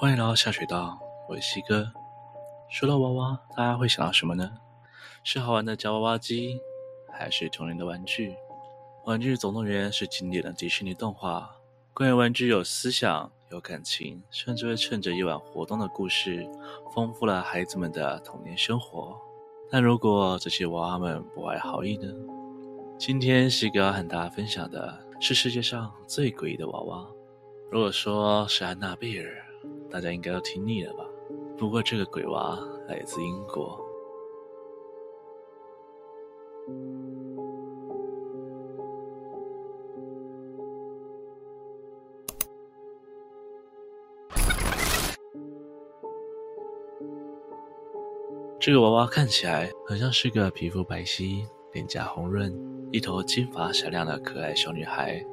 欢迎来到下水道，我是西哥。说到娃娃，大家会想到什么呢？是好玩的夹娃娃机，还是童年的玩具？玩具总动员是经典的迪士尼动画，关于玩具有思想、有感情，甚至会趁着夜晚活动的故事，丰富了孩子们的童年生活。但如果这些娃娃们不怀好意呢？今天西哥要和大家分享的是世界上最诡异的娃娃。如果说是安娜贝尔，大家应该都听腻了吧？不过这个鬼娃来自英国。这个娃娃看起来很像是个皮肤白皙、脸颊红润、一头金发闪亮的可爱小女孩。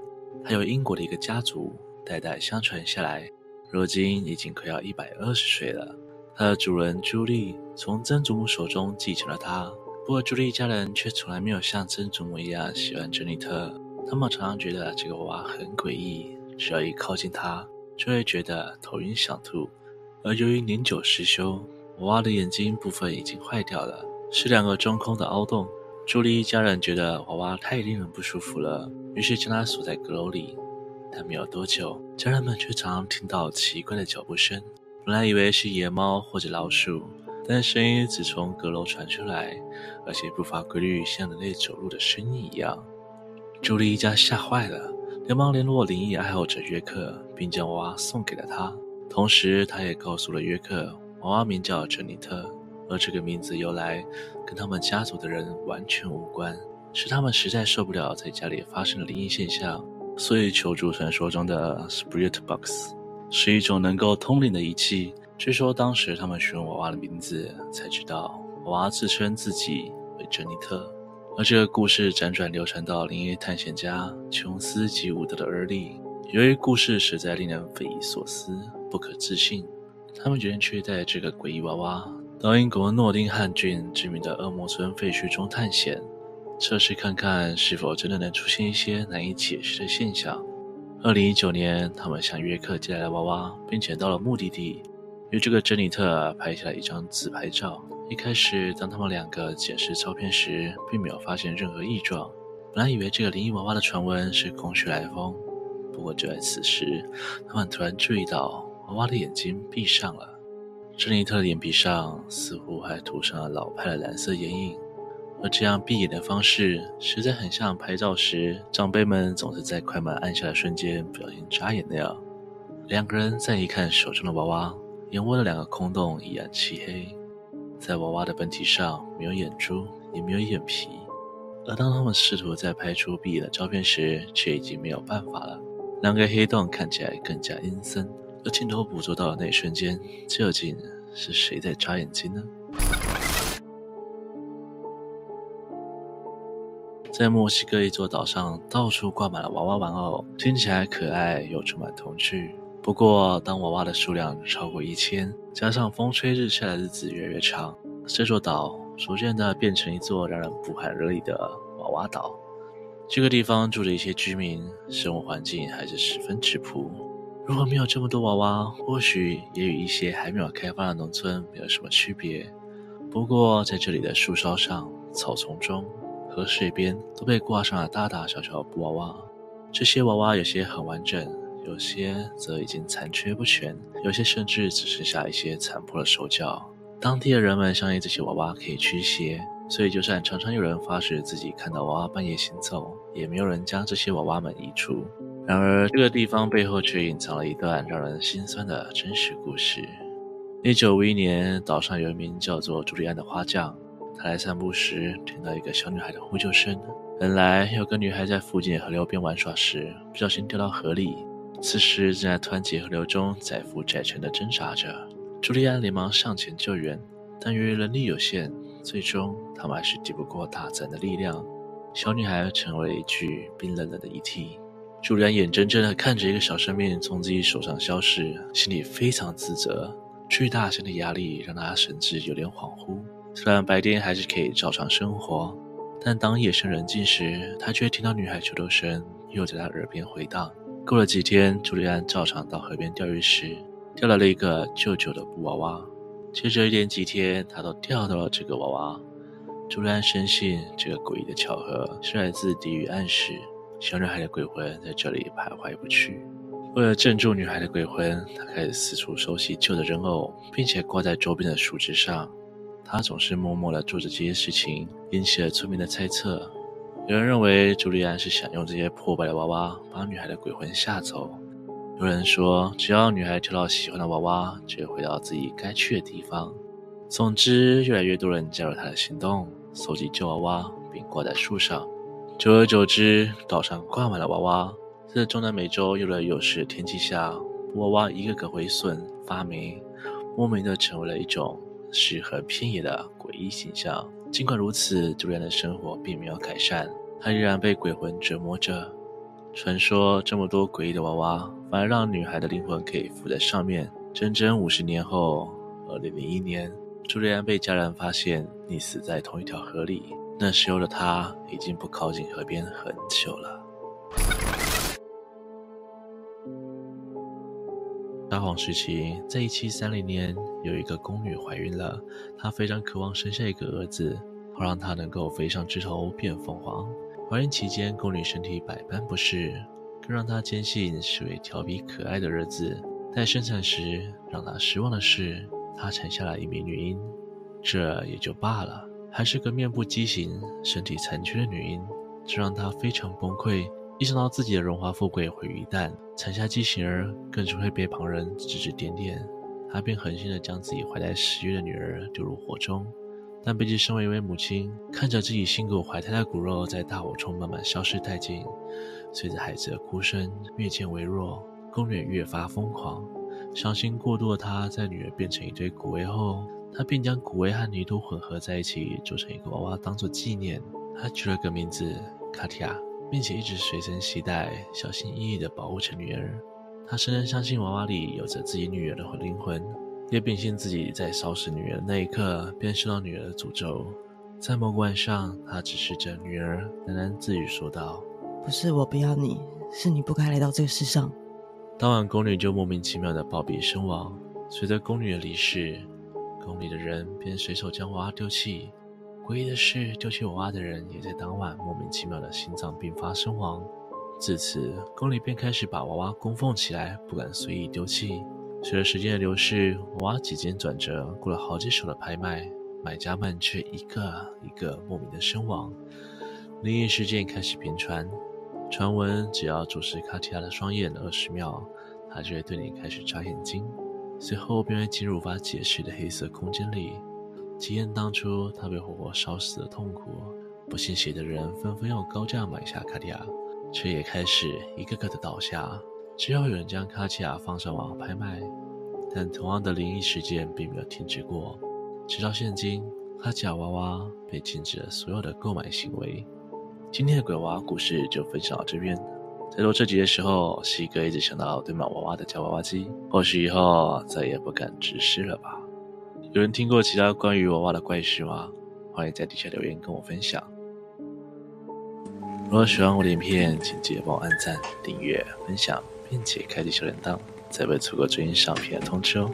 还有英国的一个家族。代代相传下来，如今已经快要一百二十岁了。它的主人朱莉从曾祖母手中继承了它，不过朱莉一家人却从来没有像曾祖母一样喜欢珍妮特。他们常常觉得这个娃娃很诡异，只要一靠近它，就会觉得头晕想吐。而由于年久失修，娃娃的眼睛部分已经坏掉了，是两个中空的凹洞。朱莉一家人觉得娃娃太令人不舒服了，于是将它锁在阁楼里。但没有多久，家人们却常常听到奇怪的脚步声。本来以为是野猫或者老鼠，但声音只从阁楼传出来，而且不乏规律，像人类走路的声音一样。朱莉一家吓坏了，连忙联络灵异爱好者约克，并将娃娃送给了他。同时，他也告诉了约克，娃娃名叫珍妮特，而这个名字由来跟他们家族的人完全无关，是他们实在受不了在家里发生的灵异现象。所以，求助传说中的 Spirit Box 是一种能够通灵的仪器。据说当时他们询问娃娃的名字，才知道娃娃自称自己为珍妮特。而这个故事辗转流传到灵异探险家琼斯及伍德的耳里。由于故事实在令人匪夷所思、不可置信，他们决定去带这个诡异娃娃到英国诺丁汉郡知名的恶魔村废墟中探险。测试看看是否真的能出现一些难以解释的现象。二零一九年，他们向约克借来了娃娃，并且到了目的地，与这个珍妮特拍下了一张自拍照。一开始，当他们两个检视照片时，并没有发现任何异状。本来以为这个灵异娃娃的传闻是空穴来风，不过就在此时，他们突然注意到娃娃的眼睛闭上了，珍妮特的眼皮上似乎还涂上了老派的蓝色眼影。而这样闭眼的方式，实在很像拍照时长辈们总是在快门按下的瞬间不小心眨眼那样。两个人再一看手中的娃娃，眼窝的两个空洞依然漆黑，在娃娃的本体上没有眼珠，也没有眼皮。而当他们试图再拍出闭眼的照片时，却已经没有办法了。两个黑洞看起来更加阴森，而镜头捕捉到的那一瞬间，究竟是谁在眨眼睛呢？在墨西哥一座岛上，到处挂满了娃娃玩偶，听起来可爱又充满童趣。不过，当娃娃的数量超过一千，加上风吹日晒的日子越来越长，这座岛逐渐的变成一座让人不寒而栗的娃娃岛。这个地方住着一些居民，生活环境还是十分质朴。如果没有这么多娃娃，或许也与一些还没有开发的农村没有什么区别。不过，在这里的树梢上、草丛中，河水边都被挂上了大大小小的布娃娃，这些娃娃有些很完整，有些则已经残缺不全，有些甚至只剩下一些残破的手脚。当地的人们相信这些娃娃可以驱邪，所以就算常常有人发誓自己看到娃娃半夜行走，也没有人将这些娃娃们移除。然而，这个地方背后却隐藏了一段让人心酸的真实故事。一九五一年，岛上有一名叫做朱利安的花匠。他来散步时，听到一个小女孩的呼救声。本来有个女孩在附近河流边玩耍时，不小心掉到河里。此时正在湍急河流中载浮载沉地挣扎着。朱利安连忙上前救援，但由于人力有限，最终他们还是抵不过大自然的力量。小女孩成为了一具冰冷冷的遗体。朱莉安眼睁睁地看着一个小生命从自己手上消失，心里非常自责。巨大心的压力让他神志有点恍惚。虽然白天还是可以照常生活，但当夜深人静时，他却听到女孩求救声又在他耳边回荡。过了几天，朱利安照常到河边钓鱼时，钓来了一个旧旧的布娃娃。接着一连几天，他都钓到了这个娃娃。朱利安深信这个诡异的巧合是来自地狱暗示，小女孩的鬼魂在这里徘徊不去。为了镇住女孩的鬼魂，他开始四处收集旧的人偶，并且挂在周边的树枝上。他总是默默地做着这些事情，引起了村民的猜测。有人认为朱利安是想用这些破败的娃娃把女孩的鬼魂吓走。有人说，只要女孩挑到喜欢的娃娃，就会回到自己该去的地方。总之，越来越多人加入他的行动，搜集旧娃娃并挂在树上。久而久之，岛上挂满了娃娃。在中南美洲又热又湿的天气下，布娃娃一个个毁损发霉，莫名的成为了一种适合偏野的诡异形象。尽管如此，朱利安的生活并没有改善，他依然被鬼魂折磨着。传说这么多诡异的娃娃，反而让女孩的灵魂可以附在上面。整整五十年后，二零零一年，朱利安被家人发现溺死在同一条河里。那时候的他已经不靠近河边很久了。沙皇时期，在一七三零年，有一个宫女怀孕了，她非常渴望生下一个儿子，好让她能够飞上枝头变凤凰。怀孕期间，宫女身体百般不适，更让她坚信是位调皮可爱的儿子。在生产时，让她失望的是，她产下了一名女婴。这也就罢了，还是个面部畸形、身体残缺的女婴，这让她非常崩溃。一想到自己的荣华富贵毁于一旦，产下畸形儿更是会被旁人指指点点，她便狠心地将自己怀胎十月的女儿丢入火中。但贝吉身为一位母亲，看着自己辛苦怀胎的骨肉在大火中慢慢消失殆尽，随着孩子的哭声越渐微弱，宫女越发疯狂。伤心过度的她，在女儿变成一堆骨灰后，她便将骨灰和泥土混合在一起，做成一个娃娃当做纪念。她取了个名字卡提亚，并且一直随身携带，小心翼翼地保护着女儿。她深深相信娃娃里有着自己女儿的灵魂。也秉信自己在烧死女儿的那一刻，便受到女儿的诅咒。在某个晚上，他直视着女儿，喃喃自语说道：“不是我不要你，是你不该来到这个世上。”当晚，宫女就莫名其妙的暴毙身亡。随着宫女的离世，宫里的人便随手将娃娃丢弃。诡异的是，丢弃娃娃的人也在当晚莫名其妙的心脏病发身亡。自此，宫里便开始把娃娃供奉起来，不敢随意丢弃。随着时间的流逝，娃娃几经转折，过了好几手的拍卖，买家们却一个一个莫名的身亡。灵异事件开始频传，传闻只要注视卡提亚的双眼二十秒，他就会对你开始眨眼睛，随后便会进入无法解释的黑色空间里，体验当初他被活活烧死的痛苦。不信邪的人纷纷用高价买下卡地亚，却也开始一个个的倒下。之后有人将卡提亚放上网拍卖，但同样的灵异事件并没有停止过。直到现今，卡提亚娃娃被禁止了所有的购买行为。今天的鬼娃故事就分享到这边。在录这集的时候，西哥一直想到堆满娃娃的夹娃娃机，或许以后再也不敢直视了吧。有人听过其他关于娃娃的怪事吗？欢迎在底下留言跟我分享。如果喜欢我的影片，请记得帮我按赞、订阅、分享。并且开启小铃铛，才不会错过最新上片的通知哦。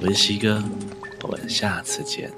我是西哥，我们下次见。